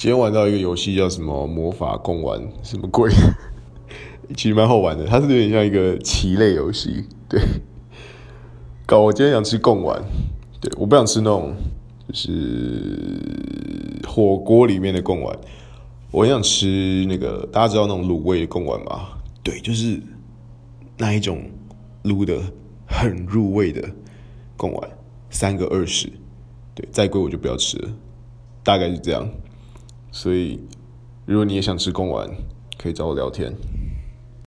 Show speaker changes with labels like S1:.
S1: 今天玩到一个游戏，叫什么魔法贡丸，什么鬼？其实蛮好玩的，它是有点像一个棋类游戏。对，搞我今天想吃贡丸，对，我不想吃那种就是火锅里面的贡丸，我很想吃那个大家知道那种卤味的贡丸吗？对，就是那一种卤的很入味的贡丸，三个二十，对，再贵我就不要吃了，大概是这样。所以，如果你也想吃贡丸，可以找我聊天。